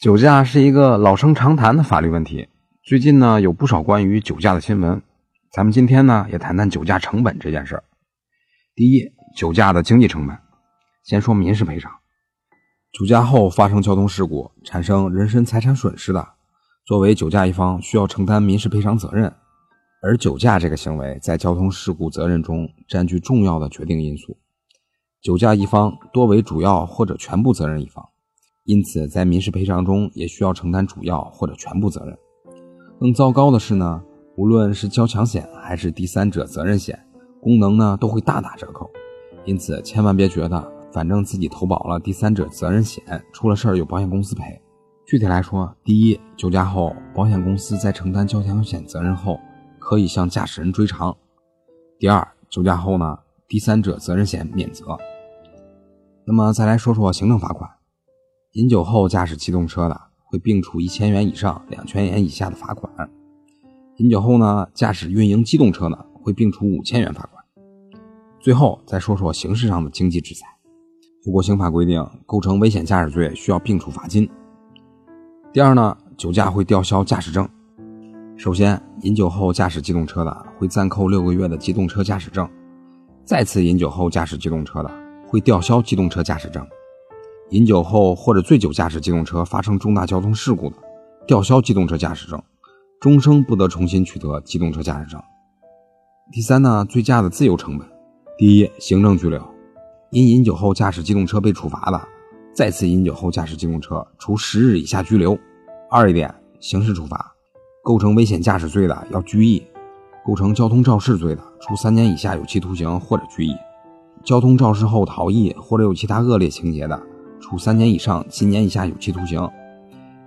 酒驾是一个老生常谈的法律问题，最近呢有不少关于酒驾的新闻。咱们今天呢也谈谈酒驾成本这件事儿。第一，酒驾的经济成本。先说民事赔偿。酒驾后发生交通事故，产生人身财产损失的，作为酒驾一方需要承担民事赔偿责任。而酒驾这个行为在交通事故责任中占据重要的决定因素，酒驾一方多为主要或者全部责任一方。因此，在民事赔偿中也需要承担主要或者全部责任。更糟糕的是呢，无论是交强险还是第三者责任险，功能呢都会大打折扣。因此，千万别觉得反正自己投保了第三者责任险，出了事儿有保险公司赔。具体来说，第一，酒驾后，保险公司在承担交强险责任后，可以向驾驶人追偿；第二，酒驾后呢，第三者责任险免责。那么再来说说行政罚款。饮酒后驾驶机动车的，会并处一千元以上两千元以下的罚款；饮酒后呢，驾驶运营机动车呢，会并处五千元罚款。最后再说说刑事上的经济制裁。我国刑法规定，构成危险驾驶罪需要并处罚金。第二呢，酒驾会吊销驾驶证。首先，饮酒后驾驶机动车的，会暂扣六个月的机动车驾驶证；再次饮酒后驾驶机动车的，会吊销机动车驾驶证。饮酒后或者醉酒驾驶机动车发生重大交通事故的，吊销机动车驾驶证，终生不得重新取得机动车驾驶证。第三呢，醉驾的自由成本：第一，行政拘留，因饮酒后驾驶机动车被处罚的，再次饮酒后驾驶机动车，处十日以下拘留；二一点，刑事处罚，构成危险驾驶罪的要拘役，构成交通肇事罪的，处三年以下有期徒刑或者拘役；交通肇事后逃逸或者有其他恶劣情节的。处三年以上七年以下有期徒刑；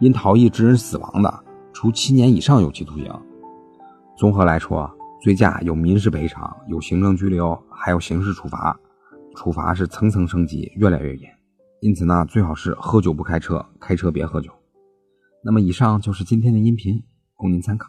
因逃逸致人死亡的，处七年以上有期徒刑。综合来说，醉驾有民事赔偿，有行政拘留，还有刑事处罚，处罚是层层升级，越来越严。因此呢，最好是喝酒不开车，开车别喝酒。那么，以上就是今天的音频，供您参考。